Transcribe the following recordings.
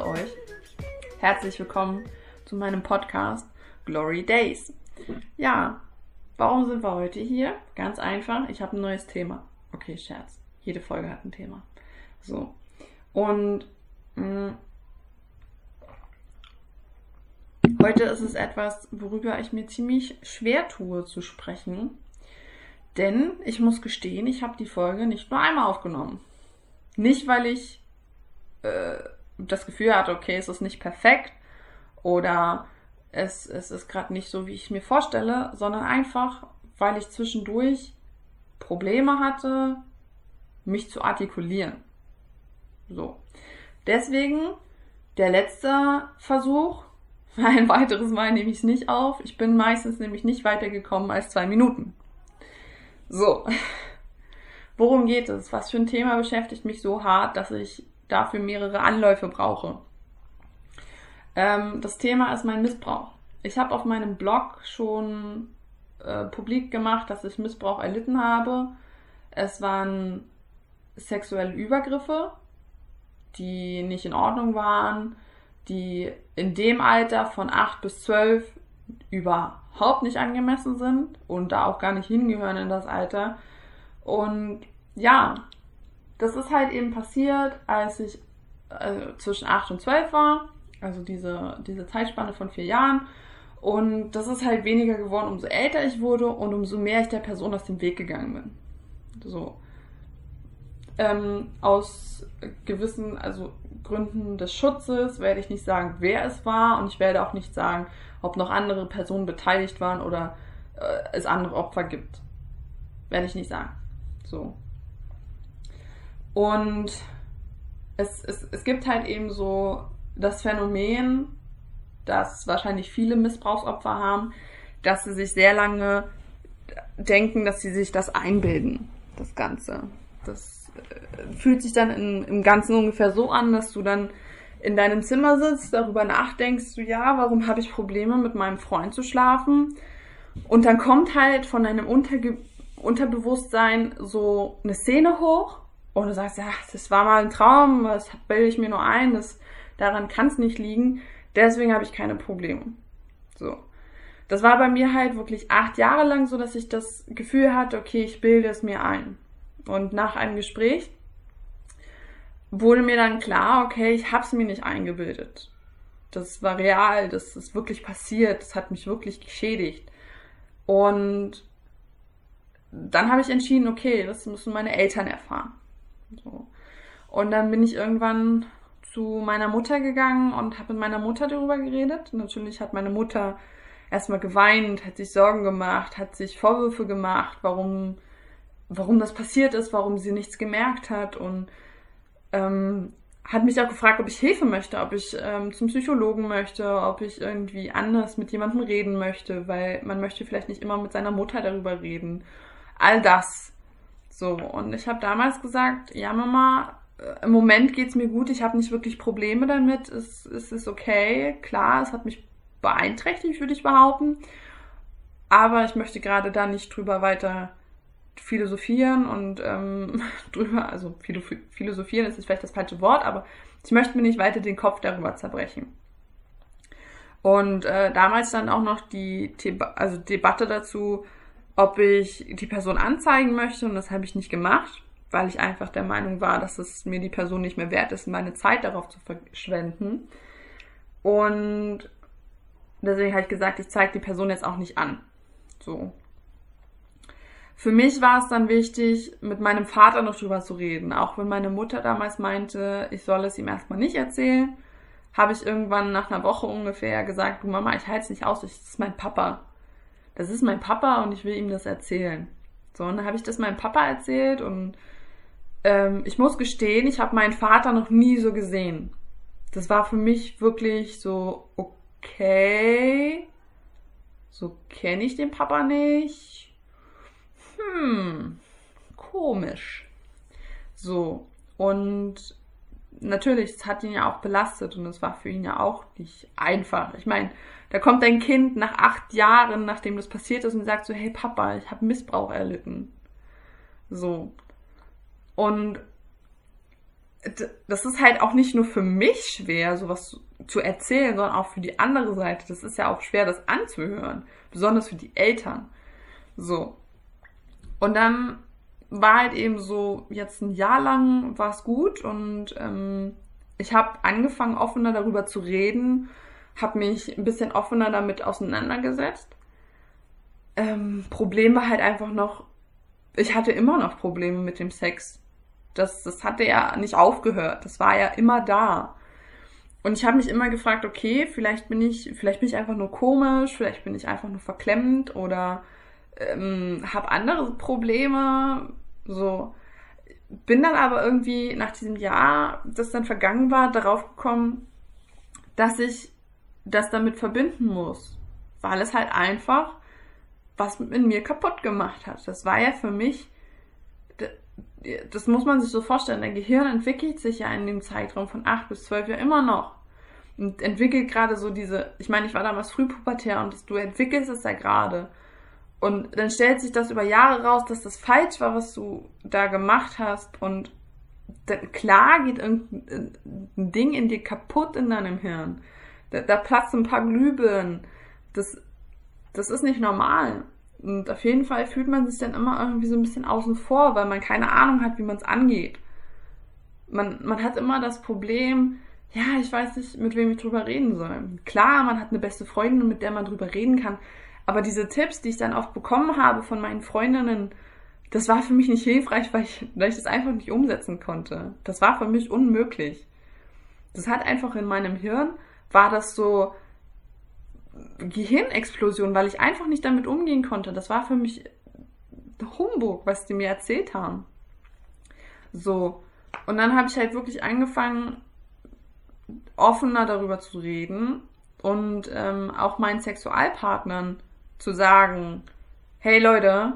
heiße euch herzlich willkommen zu meinem Podcast Glory Days. Ja, warum sind wir heute hier? Ganz einfach, ich habe ein neues Thema. Okay, Scherz. Jede Folge hat ein Thema. So. Und mh, mm, heute ist es etwas, worüber ich mir ziemlich schwer tue zu sprechen. Denn ich muss gestehen, ich habe die Folge nicht nur einmal aufgenommen. Nicht, weil ich äh, das Gefühl hatte, okay, es ist nicht perfekt oder es, es ist gerade nicht so, wie ich mir vorstelle, sondern einfach, weil ich zwischendurch Probleme hatte, mich zu artikulieren. So. Deswegen der letzte Versuch. Ein weiteres Mal nehme ich es nicht auf. Ich bin meistens nämlich nicht weitergekommen als zwei Minuten. So. Worum geht es? Was für ein Thema beschäftigt mich so hart, dass ich dafür mehrere Anläufe brauche? Ähm, das Thema ist mein Missbrauch. Ich habe auf meinem Blog schon äh, publik gemacht, dass ich Missbrauch erlitten habe. Es waren sexuelle Übergriffe, die nicht in Ordnung waren, die in dem Alter von 8 bis 12 überhaupt nicht angemessen sind und da auch gar nicht hingehören in das Alter. Und ja, das ist halt eben passiert, als ich äh, zwischen 8 und 12 war, also diese, diese Zeitspanne von vier Jahren. Und das ist halt weniger geworden, umso älter ich wurde und umso mehr ich der Person aus dem Weg gegangen bin. So. Ähm, aus gewissen, also Gründen des Schutzes werde ich nicht sagen, wer es war und ich werde auch nicht sagen, ob noch andere Personen beteiligt waren oder äh, es andere Opfer gibt. Werde ich nicht sagen. So. Und es, es, es gibt halt eben so das Phänomen, dass wahrscheinlich viele Missbrauchsopfer haben, dass sie sich sehr lange denken, dass sie sich das einbilden, das Ganze. Das äh, fühlt sich dann in, im Ganzen ungefähr so an, dass du dann in deinem Zimmer sitzt, darüber nachdenkst, du ja, warum habe ich Probleme mit meinem Freund zu schlafen? Und dann kommt halt von deinem Unterge Unterbewusstsein so eine Szene hoch und du sagst, ja, das war mal ein Traum, das bilde ich mir nur ein, das, daran kann es nicht liegen, deswegen habe ich keine Probleme. So. Das war bei mir halt wirklich acht Jahre lang so, dass ich das Gefühl hatte, okay, ich bilde es mir ein. Und nach einem Gespräch wurde mir dann klar, okay, ich habe es mir nicht eingebildet. Das war real, das ist wirklich passiert, das hat mich wirklich geschädigt. Und dann habe ich entschieden, okay, das müssen meine Eltern erfahren. So. Und dann bin ich irgendwann zu meiner Mutter gegangen und habe mit meiner Mutter darüber geredet. Natürlich hat meine Mutter erstmal geweint, hat sich Sorgen gemacht, hat sich Vorwürfe gemacht, warum, warum das passiert ist, warum sie nichts gemerkt hat und ähm, hat mich auch gefragt, ob ich Hilfe möchte, ob ich ähm, zum Psychologen möchte, ob ich irgendwie anders mit jemandem reden möchte, weil man möchte vielleicht nicht immer mit seiner Mutter darüber reden. All das. So, und ich habe damals gesagt, ja Mama, äh, im Moment geht's mir gut, ich habe nicht wirklich Probleme damit, es, es ist okay, klar, es hat mich beeinträchtigt, würde ich behaupten, aber ich möchte gerade da nicht drüber weiter philosophieren und ähm, drüber, also philosophieren ist vielleicht das falsche Wort, aber ich möchte mir nicht weiter den Kopf darüber zerbrechen. Und äh, damals dann auch noch die Theba also Debatte dazu, ob ich die Person anzeigen möchte und das habe ich nicht gemacht, weil ich einfach der Meinung war, dass es mir die Person nicht mehr wert ist, meine Zeit darauf zu verschwenden. Und deswegen habe ich gesagt, ich zeige die Person jetzt auch nicht an. So. Für mich war es dann wichtig, mit meinem Vater noch drüber zu reden. Auch wenn meine Mutter damals meinte, ich soll es ihm erstmal nicht erzählen, habe ich irgendwann nach einer Woche ungefähr gesagt, du Mama, ich halte es nicht aus, das ist mein Papa. Das ist mein Papa und ich will ihm das erzählen. So, und dann habe ich das meinem Papa erzählt und ähm, ich muss gestehen, ich habe meinen Vater noch nie so gesehen. Das war für mich wirklich so, okay, so kenne ich den Papa nicht hm, komisch. So, und natürlich, es hat ihn ja auch belastet und es war für ihn ja auch nicht einfach. Ich meine, da kommt ein Kind nach acht Jahren, nachdem das passiert ist, und sagt so, hey Papa, ich habe Missbrauch erlitten. So. Und das ist halt auch nicht nur für mich schwer, sowas zu erzählen, sondern auch für die andere Seite. Das ist ja auch schwer, das anzuhören. Besonders für die Eltern. So. Und dann war halt eben so, jetzt ein Jahr lang war es gut und ähm, ich habe angefangen, offener darüber zu reden, habe mich ein bisschen offener damit auseinandergesetzt. Ähm, Problem war halt einfach noch, ich hatte immer noch Probleme mit dem Sex. Das, das hatte ja nicht aufgehört. Das war ja immer da. Und ich habe mich immer gefragt, okay, vielleicht bin ich, vielleicht bin ich einfach nur komisch, vielleicht bin ich einfach nur verklemmt oder ähm, habe andere Probleme. So. Bin dann aber irgendwie nach diesem Jahr, das dann vergangen war, darauf gekommen, dass ich das damit verbinden muss. Weil es halt einfach was mit mir kaputt gemacht hat. Das war ja für mich, das muss man sich so vorstellen, dein Gehirn entwickelt sich ja in dem Zeitraum von acht bis zwölf Jahren immer noch. Und entwickelt gerade so diese, ich meine, ich war damals frühpubertär und das, du entwickelst es ja gerade. Und dann stellt sich das über Jahre raus, dass das falsch war, was du da gemacht hast. Und klar geht irgendein Ding in dir kaputt in deinem Hirn. Da, da platzen ein paar Glühbirnen. Das, das ist nicht normal. Und auf jeden Fall fühlt man sich dann immer irgendwie so ein bisschen außen vor, weil man keine Ahnung hat, wie man es angeht. Man, man hat immer das Problem, ja, ich weiß nicht, mit wem ich drüber reden soll. Klar, man hat eine beste Freundin, mit der man drüber reden kann. Aber diese Tipps, die ich dann oft bekommen habe von meinen Freundinnen, das war für mich nicht hilfreich, weil ich, weil ich das einfach nicht umsetzen konnte. Das war für mich unmöglich. Das hat einfach in meinem Hirn, war das so Gehirnexplosion, weil ich einfach nicht damit umgehen konnte. Das war für mich Humbug, was die mir erzählt haben. So. Und dann habe ich halt wirklich angefangen, offener darüber zu reden und ähm, auch meinen Sexualpartnern zu sagen, hey Leute,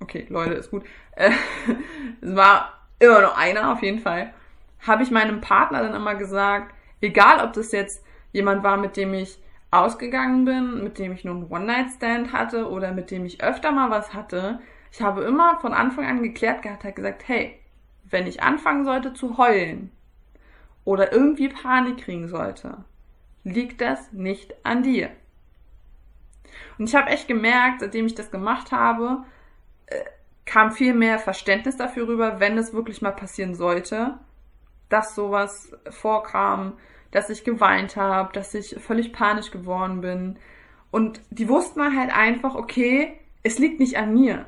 okay, Leute ist gut, äh, es war immer noch einer auf jeden Fall, habe ich meinem Partner dann immer gesagt, egal ob das jetzt jemand war, mit dem ich ausgegangen bin, mit dem ich nur einen One-Night-Stand hatte oder mit dem ich öfter mal was hatte, ich habe immer von Anfang an geklärt gehabt, hat gesagt, hey, wenn ich anfangen sollte zu heulen oder irgendwie Panik kriegen sollte, liegt das nicht an dir. Und ich habe echt gemerkt, seitdem ich das gemacht habe, äh, kam viel mehr Verständnis dafür rüber, wenn es wirklich mal passieren sollte, dass sowas vorkam, dass ich geweint habe, dass ich völlig panisch geworden bin. Und die wussten halt einfach, okay, es liegt nicht an mir.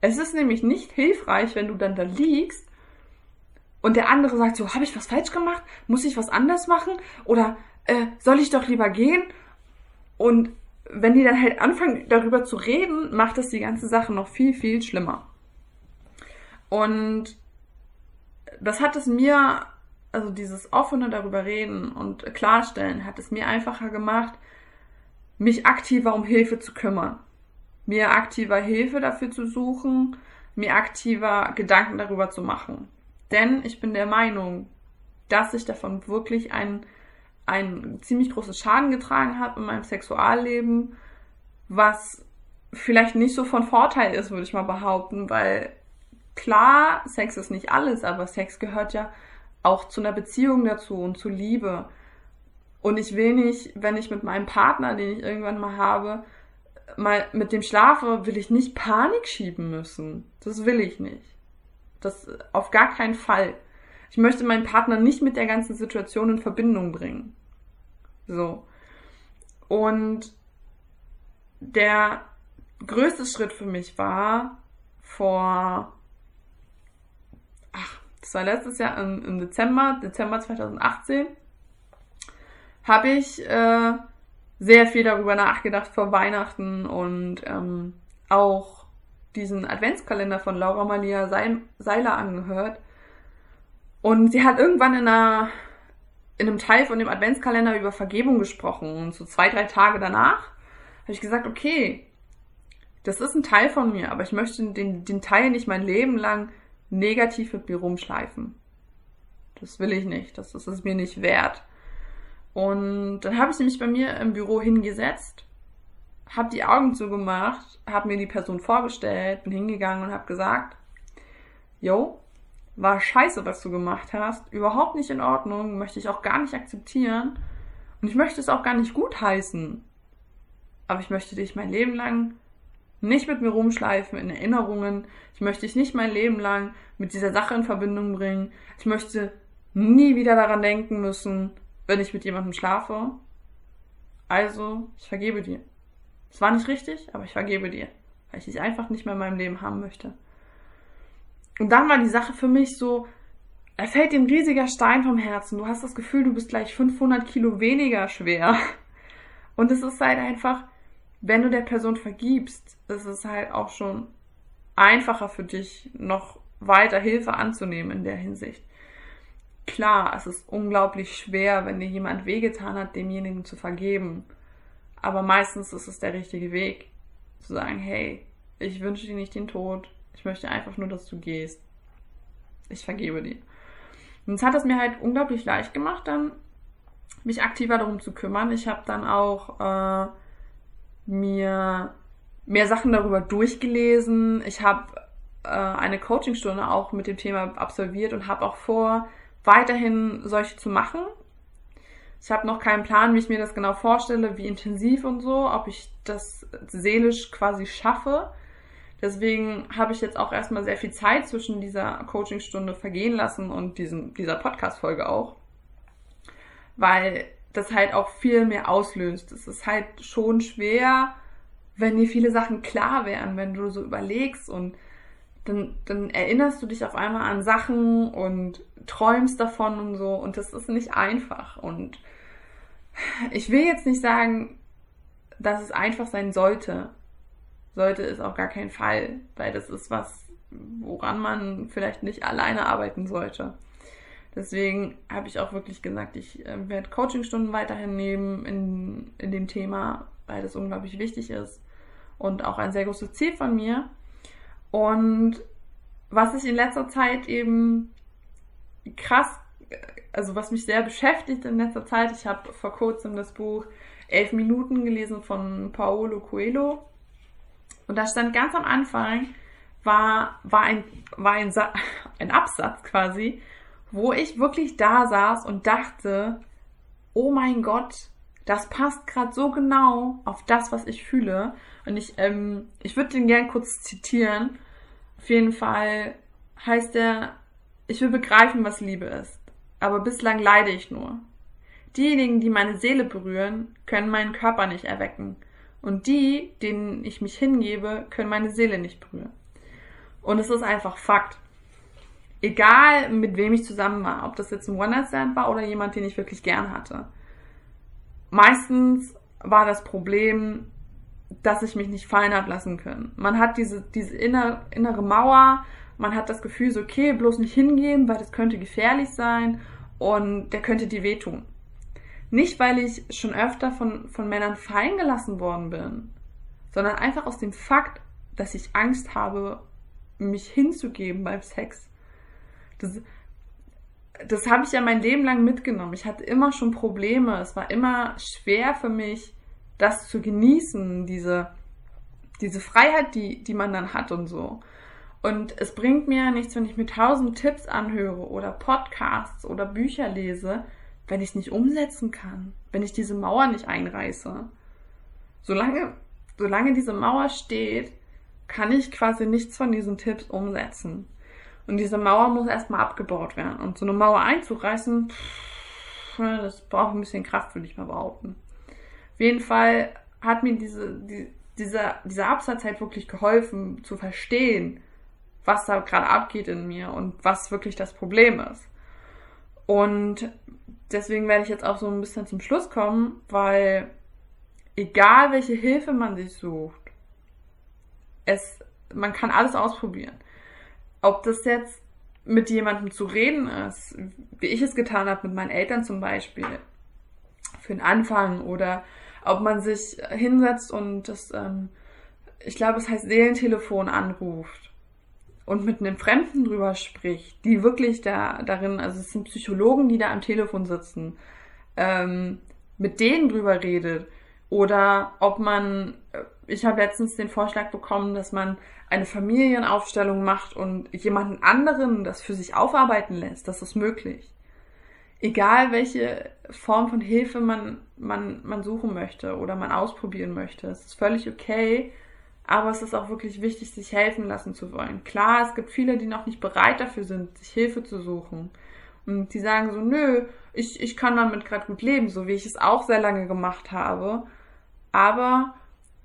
Es ist nämlich nicht hilfreich, wenn du dann da liegst und der andere sagt so, habe ich was falsch gemacht? Muss ich was anders machen? Oder äh, soll ich doch lieber gehen? Und wenn die dann halt anfangen, darüber zu reden, macht das die ganze Sache noch viel, viel schlimmer. Und das hat es mir, also dieses offene darüber reden und klarstellen, hat es mir einfacher gemacht, mich aktiver um Hilfe zu kümmern. Mir aktiver Hilfe dafür zu suchen, mir aktiver Gedanken darüber zu machen. Denn ich bin der Meinung, dass ich davon wirklich einen einen ziemlich großen Schaden getragen habe in meinem Sexualleben, was vielleicht nicht so von Vorteil ist, würde ich mal behaupten, weil klar, Sex ist nicht alles, aber Sex gehört ja auch zu einer Beziehung dazu und zu Liebe. Und ich will nicht, wenn ich mit meinem Partner, den ich irgendwann mal habe, mal mit dem schlafe, will ich nicht Panik schieben müssen. Das will ich nicht. Das auf gar keinen Fall. Ich möchte meinen Partner nicht mit der ganzen Situation in Verbindung bringen. So. Und der größte Schritt für mich war vor, ach, das war letztes Jahr im, im Dezember, Dezember 2018, habe ich äh, sehr viel darüber nachgedacht vor Weihnachten und ähm, auch diesen Adventskalender von Laura Malia Seiler angehört. Und sie hat irgendwann in einer in einem Teil von dem Adventskalender über Vergebung gesprochen und so zwei, drei Tage danach habe ich gesagt, okay, das ist ein Teil von mir, aber ich möchte den, den Teil nicht mein Leben lang negativ mit mir rumschleifen. Das will ich nicht, das, ist mir nicht wert. Und dann habe ich nämlich bei mir im Büro hingesetzt, habe die Augen zugemacht, habe mir die Person vorgestellt, bin hingegangen und habe gesagt, yo, war scheiße, was du gemacht hast, überhaupt nicht in Ordnung, möchte ich auch gar nicht akzeptieren und ich möchte es auch gar nicht gut heißen. Aber ich möchte dich mein Leben lang nicht mit mir rumschleifen in Erinnerungen. Ich möchte dich nicht mein Leben lang mit dieser Sache in Verbindung bringen. Ich möchte nie wieder daran denken müssen, wenn ich mit jemandem schlafe. Also, ich vergebe dir. Es war nicht richtig, aber ich vergebe dir, weil ich dich einfach nicht mehr in meinem Leben haben möchte. Und dann war die Sache für mich so, er fällt dir ein riesiger Stein vom Herzen. Du hast das Gefühl, du bist gleich 500 Kilo weniger schwer. Und es ist halt einfach, wenn du der Person vergibst, ist es halt auch schon einfacher für dich, noch weiter Hilfe anzunehmen in der Hinsicht. Klar, es ist unglaublich schwer, wenn dir jemand wehgetan hat, demjenigen zu vergeben. Aber meistens ist es der richtige Weg, zu sagen, hey, ich wünsche dir nicht den Tod, ich möchte einfach nur, dass du gehst. Ich vergebe dir. Und es hat es mir halt unglaublich leicht gemacht, dann mich aktiver darum zu kümmern. Ich habe dann auch äh, mir mehr Sachen darüber durchgelesen. Ich habe äh, eine Coachingstunde auch mit dem Thema absolviert und habe auch vor, weiterhin solche zu machen. Ich habe noch keinen Plan, wie ich mir das genau vorstelle, wie intensiv und so, ob ich das seelisch quasi schaffe. Deswegen habe ich jetzt auch erstmal sehr viel Zeit zwischen dieser Coachingstunde vergehen lassen und diesem, dieser Podcast-Folge auch. Weil das halt auch viel mehr auslöst. Es ist halt schon schwer, wenn dir viele Sachen klar wären, wenn du so überlegst und dann, dann erinnerst du dich auf einmal an Sachen und träumst davon und so und das ist nicht einfach und ich will jetzt nicht sagen, dass es einfach sein sollte, sollte es auf gar keinen Fall, weil das ist was, woran man vielleicht nicht alleine arbeiten sollte. Deswegen habe ich auch wirklich gesagt, ich äh, werde Coachingstunden weiterhin nehmen in, in dem Thema, weil das unglaublich wichtig ist und auch ein sehr großes Ziel von mir. Und was ich in letzter Zeit eben krass, also was mich sehr beschäftigt in letzter Zeit, ich habe vor kurzem das Buch Elf Minuten gelesen von Paolo Coelho und da stand ganz am Anfang, war, war, ein, war ein, ein Absatz quasi, wo ich wirklich da saß und dachte, oh mein Gott, das passt gerade so genau auf das, was ich fühle. Und ich, ähm, ich würde den gern kurz zitieren. Auf jeden Fall heißt er, ich will begreifen, was Liebe ist. Aber bislang leide ich nur. Diejenigen, die meine Seele berühren, können meinen Körper nicht erwecken. Und die, denen ich mich hingebe, können meine Seele nicht berühren. Und es ist einfach Fakt. Egal, mit wem ich zusammen war, ob das jetzt ein One-Night-Stand war oder jemand, den ich wirklich gern hatte. Meistens war das Problem, dass ich mich nicht fallen habe lassen können. Man hat diese, diese innere, innere Mauer, man hat das Gefühl, so, okay, bloß nicht hingeben, weil das könnte gefährlich sein und der könnte dir wehtun. Nicht, weil ich schon öfter von, von Männern fallen gelassen worden bin, sondern einfach aus dem Fakt, dass ich Angst habe, mich hinzugeben beim Sex. Das, das habe ich ja mein Leben lang mitgenommen. Ich hatte immer schon Probleme. Es war immer schwer für mich, das zu genießen, diese, diese Freiheit, die, die man dann hat und so. Und es bringt mir nichts, wenn ich mir tausend Tipps anhöre oder Podcasts oder Bücher lese, wenn ich es nicht umsetzen kann, wenn ich diese Mauer nicht einreiße. Solange, solange diese Mauer steht, kann ich quasi nichts von diesen Tipps umsetzen. Und diese Mauer muss erstmal abgebaut werden. Und so eine Mauer einzureißen, pff, das braucht ein bisschen Kraft, würde ich mal behaupten. Auf jeden Fall hat mir diese, die, dieser, dieser Absatz halt wirklich geholfen zu verstehen, was da gerade abgeht in mir und was wirklich das Problem ist. Und deswegen werde ich jetzt auch so ein bisschen zum Schluss kommen, weil egal welche Hilfe man sich sucht, es, man kann alles ausprobieren. Ob das jetzt mit jemandem zu reden ist, wie ich es getan habe mit meinen Eltern zum Beispiel, für den Anfang, oder ob man sich hinsetzt und das, ähm, ich glaube, es heißt Seelentelefon anruft und mit einem Fremden drüber spricht, die wirklich da darin, also es sind Psychologen, die da am Telefon sitzen, ähm, mit denen drüber redet Oder ob man, äh, ich habe letztens den Vorschlag bekommen, dass man eine Familienaufstellung macht und jemanden anderen das für sich aufarbeiten lässt. Das ist möglich. Egal welche Form von Hilfe man, man, man suchen möchte oder man ausprobieren möchte. Es ist völlig okay, aber es ist auch wirklich wichtig, sich helfen lassen zu wollen. Klar, es gibt viele, die noch nicht bereit dafür sind, sich Hilfe zu suchen. Und die sagen so, nö, ich, ich kann damit gerade gut leben, so wie ich es auch sehr lange gemacht habe. Aber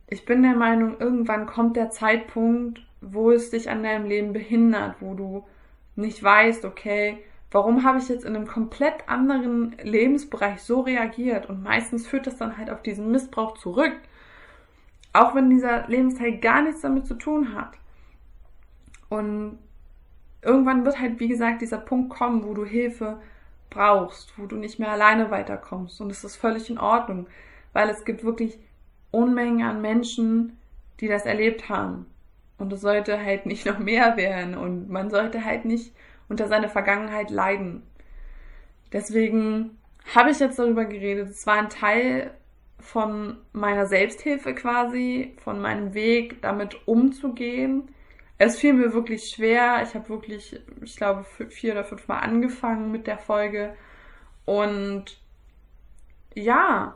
ich bin der Meinung, irgendwann kommt der Zeitpunkt, wo es dich an deinem Leben behindert, wo du nicht weißt, okay, warum habe ich jetzt in einem komplett anderen Lebensbereich so reagiert? Und meistens führt das dann halt auf diesen Missbrauch zurück. Auch wenn dieser Lebensteil gar nichts damit zu tun hat. Und irgendwann wird halt, wie gesagt, dieser Punkt kommen, wo du Hilfe brauchst, wo du nicht mehr alleine weiterkommst. Und es ist völlig in Ordnung, weil es gibt wirklich Unmengen an Menschen, die das erlebt haben. Und es sollte halt nicht noch mehr werden und man sollte halt nicht unter seiner Vergangenheit leiden. Deswegen habe ich jetzt darüber geredet. Es war ein Teil von meiner Selbsthilfe quasi, von meinem Weg, damit umzugehen. Es fiel mir wirklich schwer. Ich habe wirklich, ich glaube, vier oder fünf Mal angefangen mit der Folge. Und ja,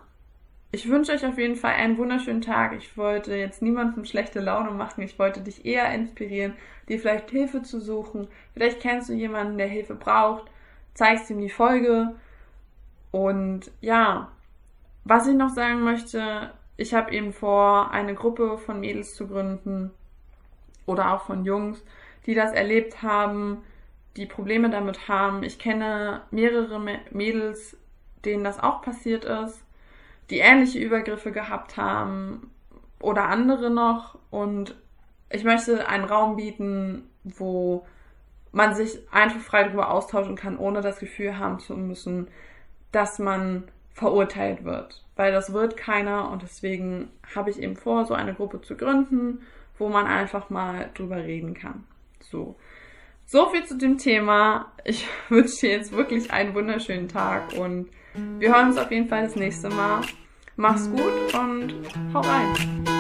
ich wünsche euch auf jeden Fall einen wunderschönen Tag. Ich wollte jetzt niemandem schlechte Laune machen. Ich wollte dich eher inspirieren, dir vielleicht Hilfe zu suchen. Vielleicht kennst du jemanden, der Hilfe braucht. Zeigst ihm die Folge. Und ja, was ich noch sagen möchte, ich habe eben vor, eine Gruppe von Mädels zu gründen oder auch von Jungs, die das erlebt haben, die Probleme damit haben. Ich kenne mehrere Mädels, denen das auch passiert ist, die ähnliche Übergriffe gehabt haben oder andere noch. Und ich möchte einen Raum bieten, wo man sich einfach frei darüber austauschen kann, ohne das Gefühl haben zu müssen, dass man verurteilt wird. Weil das wird keiner und deswegen habe ich eben vor, so eine Gruppe zu gründen, wo man einfach mal drüber reden kann. So. So viel zu dem Thema. Ich wünsche dir jetzt wirklich einen wunderschönen Tag und wir hören uns auf jeden Fall das nächste Mal. Mach's gut und hau rein.